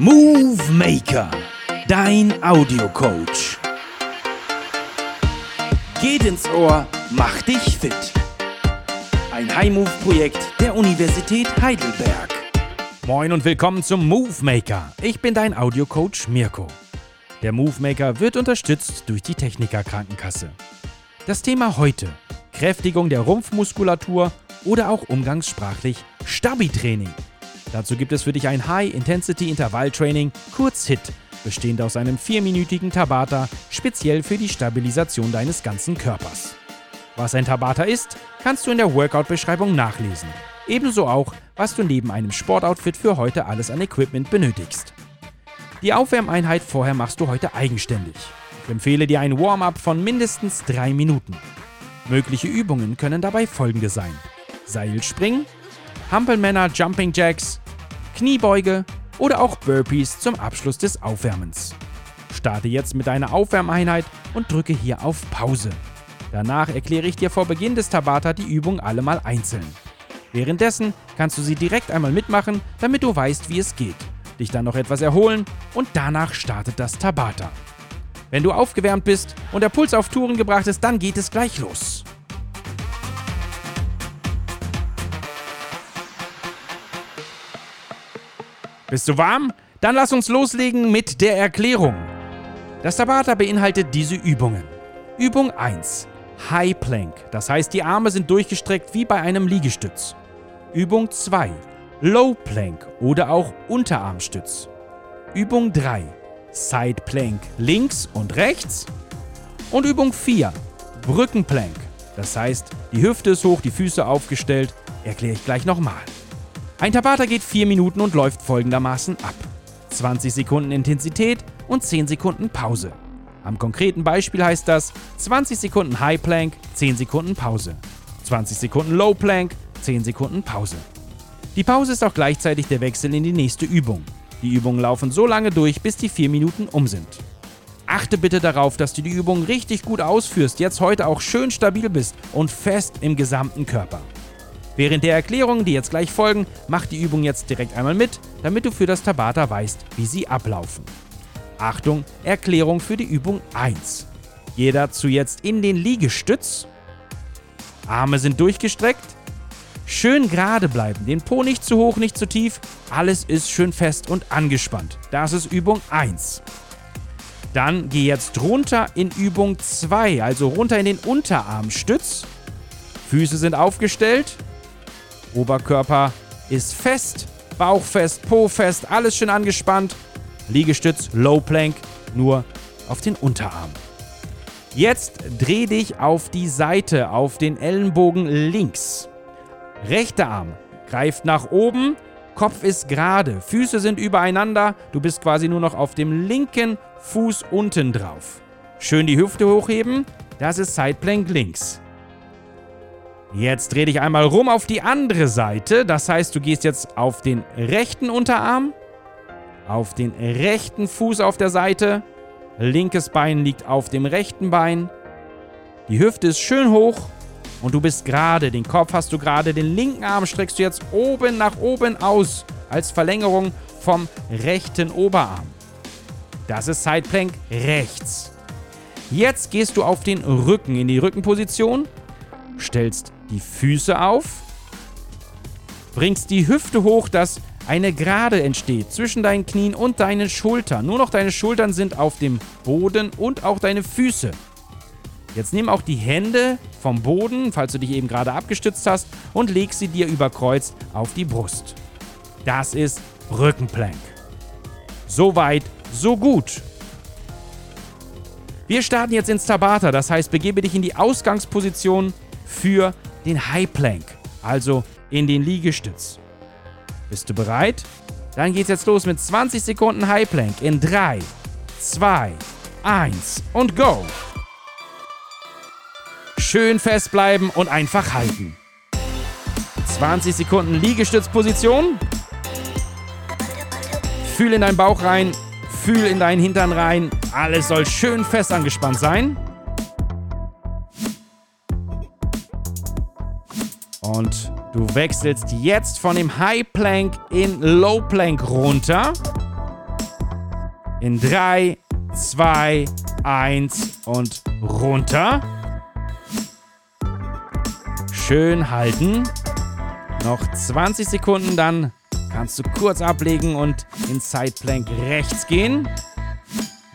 Movie Maker, dein Audiocoach. Geht ins Ohr, mach dich fit. Ein High-Move-Projekt der Universität Heidelberg. Moin und willkommen zum Move Maker. Ich bin dein Audiocoach Mirko. Der Move Maker wird unterstützt durch die Techniker Krankenkasse. Das Thema heute: Kräftigung der Rumpfmuskulatur oder auch umgangssprachlich Stabi-Training. Dazu gibt es für dich ein High-Intensity-Intervall-Training, kurz HIT, bestehend aus einem vierminütigen Tabata, speziell für die Stabilisation deines ganzen Körpers. Was ein Tabata ist, kannst du in der Workout-Beschreibung nachlesen. Ebenso auch, was du neben einem Sportoutfit für heute alles an Equipment benötigst. Die Aufwärmeinheit vorher machst du heute eigenständig. Ich empfehle dir ein Warm-up von mindestens drei Minuten. Mögliche Übungen können dabei folgende sein: Seilspringen, Hampelmänner Jumping Jacks, Kniebeuge oder auch Burpees zum Abschluss des Aufwärmens. Starte jetzt mit deiner Aufwärmeinheit und drücke hier auf Pause. Danach erkläre ich dir vor Beginn des Tabata die Übung alle mal einzeln. Währenddessen kannst du sie direkt einmal mitmachen, damit du weißt, wie es geht, dich dann noch etwas erholen und danach startet das Tabata. Wenn du aufgewärmt bist und der Puls auf Touren gebracht ist, dann geht es gleich los. Bist du warm? Dann lass uns loslegen mit der Erklärung. Das Tabata beinhaltet diese Übungen. Übung 1. High Plank, das heißt die Arme sind durchgestreckt wie bei einem Liegestütz. Übung 2. Low Plank oder auch Unterarmstütz. Übung 3. Side Plank links und rechts. Und Übung 4. Brückenplank, das heißt die Hüfte ist hoch, die Füße aufgestellt. Erkläre ich gleich nochmal. Ein Tabata geht 4 Minuten und läuft folgendermaßen ab. 20 Sekunden Intensität und 10 Sekunden Pause. Am konkreten Beispiel heißt das 20 Sekunden High Plank, 10 Sekunden Pause. 20 Sekunden Low Plank, 10 Sekunden Pause. Die Pause ist auch gleichzeitig der Wechsel in die nächste Übung. Die Übungen laufen so lange durch, bis die 4 Minuten um sind. Achte bitte darauf, dass du die Übung richtig gut ausführst, jetzt heute auch schön stabil bist und fest im gesamten Körper. Während der Erklärungen, die jetzt gleich folgen, mach die Übung jetzt direkt einmal mit, damit du für das Tabata weißt, wie sie ablaufen. Achtung, Erklärung für die Übung 1. Geh dazu jetzt in den Liegestütz. Arme sind durchgestreckt. Schön gerade bleiben, den Po nicht zu hoch, nicht zu tief. Alles ist schön fest und angespannt. Das ist Übung 1. Dann geh jetzt runter in Übung 2, also runter in den Unterarmstütz. Füße sind aufgestellt. Oberkörper ist fest, Bauch fest, Po fest, alles schön angespannt. Liegestütz, Low Plank, nur auf den Unterarm. Jetzt dreh dich auf die Seite, auf den Ellenbogen links. Rechter Arm greift nach oben, Kopf ist gerade, Füße sind übereinander, du bist quasi nur noch auf dem linken Fuß unten drauf. Schön die Hüfte hochheben, das ist Side Plank links. Jetzt dreh dich einmal rum auf die andere Seite. Das heißt, du gehst jetzt auf den rechten Unterarm, auf den rechten Fuß auf der Seite. Linkes Bein liegt auf dem rechten Bein. Die Hüfte ist schön hoch und du bist gerade. Den Kopf hast du gerade. Den linken Arm streckst du jetzt oben nach oben aus als Verlängerung vom rechten Oberarm. Das ist Side Plank rechts. Jetzt gehst du auf den Rücken in die Rückenposition, stellst die Füße auf, bringst die Hüfte hoch, dass eine Gerade entsteht zwischen deinen Knien und deinen Schultern. Nur noch deine Schultern sind auf dem Boden und auch deine Füße. Jetzt nimm auch die Hände vom Boden, falls du dich eben gerade abgestützt hast, und leg sie dir überkreuzt auf die Brust. Das ist Rückenplank. So weit, so gut. Wir starten jetzt ins Tabata, das heißt, begebe dich in die Ausgangsposition für den High Plank, also in den Liegestütz. Bist du bereit? Dann geht's jetzt los mit 20 Sekunden High Plank in 3, 2, 1 und go! Schön festbleiben und einfach halten. 20 Sekunden Liegestützposition. Fühl in deinen Bauch rein, fühl in deinen Hintern rein. Alles soll schön fest angespannt sein. Und du wechselst jetzt von dem High Plank in Low Plank runter. In 3, 2, 1 und runter. Schön halten. Noch 20 Sekunden, dann kannst du kurz ablegen und in Side Plank rechts gehen.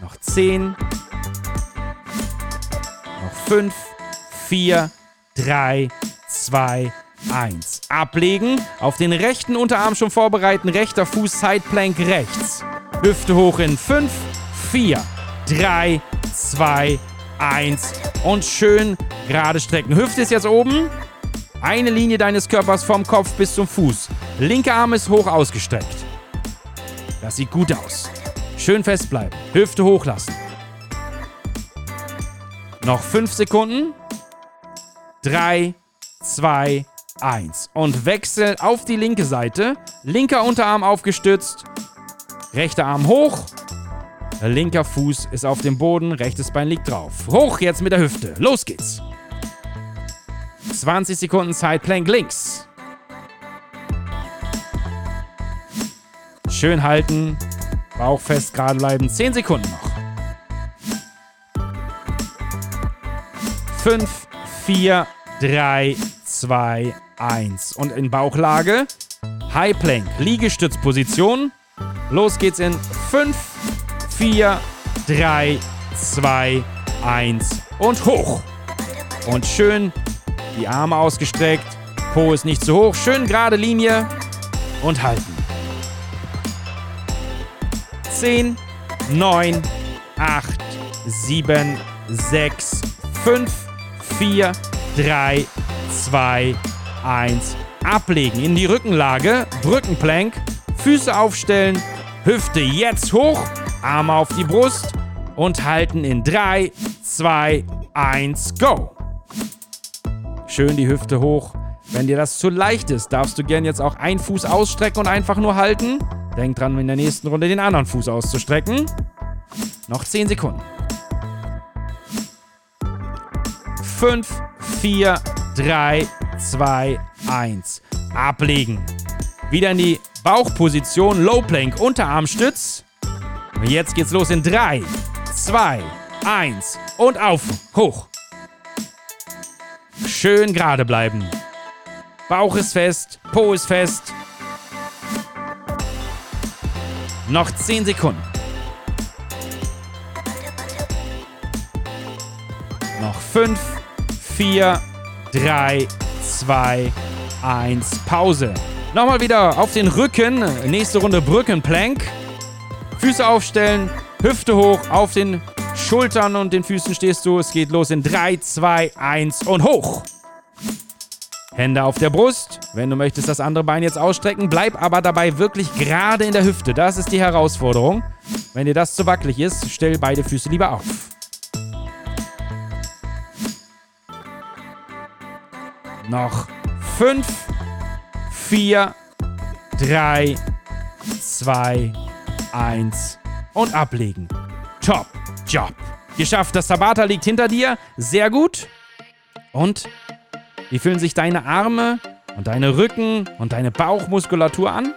Noch 10. Noch 5, 4, 3, 2, 1. Ablegen. Auf den rechten Unterarm schon vorbereiten. Rechter Fuß Side Plank rechts. Hüfte hoch in 5, 4, 3, 2, 1. Und schön gerade strecken. Hüfte ist jetzt oben. Eine Linie deines Körpers vom Kopf bis zum Fuß. Linker Arm ist hoch ausgestreckt. Das sieht gut aus. Schön festbleiben. Hüfte hochlassen. Noch 5 Sekunden. 3, 2, 1. Und wechsel auf die linke Seite. Linker Unterarm aufgestützt. Rechter Arm hoch. Linker Fuß ist auf dem Boden, rechtes Bein liegt drauf. Hoch jetzt mit der Hüfte. Los geht's. 20 Sekunden Side Plank links. Schön halten. Bauch fest gerade bleiben. 10 Sekunden noch. 5, 4, 3, 2, 1. Und in Bauchlage. High Plank. Liegestützposition. Los geht's in 5, 4, 3, 2, 1 und hoch. Und schön die Arme ausgestreckt. Po ist nicht zu hoch. Schön gerade Linie. Und halten. 10, 9, 8, 7, 6, 5, 4, 3, 2, 1. Ablegen in die Rückenlage. Brückenplank. Füße aufstellen. Hüfte jetzt hoch. Arme auf die Brust. Und halten in 3, 2, 1, go. Schön die Hüfte hoch. Wenn dir das zu leicht ist, darfst du gern jetzt auch einen Fuß ausstrecken und einfach nur halten. Denk dran, in der nächsten Runde den anderen Fuß auszustrecken. Noch 10 Sekunden. 5, 4, 3, 2, 1. Ablegen. Wieder in die Bauchposition. Low Plank, Unterarmstütz. Und jetzt geht's los in 3, 2, 1 und auf. Hoch. Schön gerade bleiben. Bauch ist fest, Po ist fest. Noch 10 Sekunden. Noch 5, 4, 3, 2, 1. Pause. Nochmal wieder auf den Rücken. Nächste Runde Brückenplank. Füße aufstellen, Hüfte hoch, auf den Schultern und den Füßen stehst du. Es geht los in 3, 2, 1 und hoch. Hände auf der Brust. Wenn du möchtest das andere Bein jetzt ausstrecken, bleib aber dabei wirklich gerade in der Hüfte. Das ist die Herausforderung. Wenn dir das zu wackelig ist, stell beide Füße lieber auf. Noch 5, 4, 3, 2, 1 und ablegen. Top Job. Geschafft, das Tabata liegt hinter dir. Sehr gut. Und wie fühlen sich deine Arme und deine Rücken und deine Bauchmuskulatur an?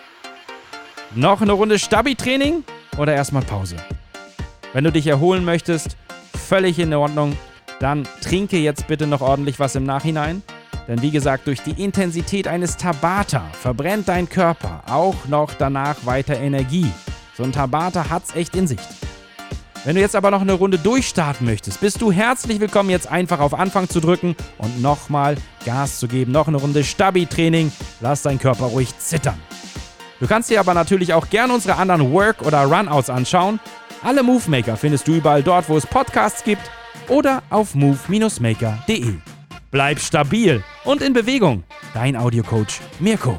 Noch eine Runde Stabi-Training oder erstmal Pause? Wenn du dich erholen möchtest, völlig in Ordnung, dann trinke jetzt bitte noch ordentlich was im Nachhinein. Denn wie gesagt, durch die Intensität eines Tabata verbrennt dein Körper auch noch danach weiter Energie. So ein Tabata hat's echt in sich. Wenn du jetzt aber noch eine Runde durchstarten möchtest, bist du herzlich willkommen, jetzt einfach auf Anfang zu drücken und nochmal Gas zu geben. Noch eine Runde Stabi-Training. Lass deinen Körper ruhig zittern. Du kannst dir aber natürlich auch gerne unsere anderen Work- oder Runouts anschauen. Alle Movemaker findest du überall dort, wo es Podcasts gibt oder auf move-maker.de. Bleib stabil und in Bewegung. Dein Audiocoach Mirko.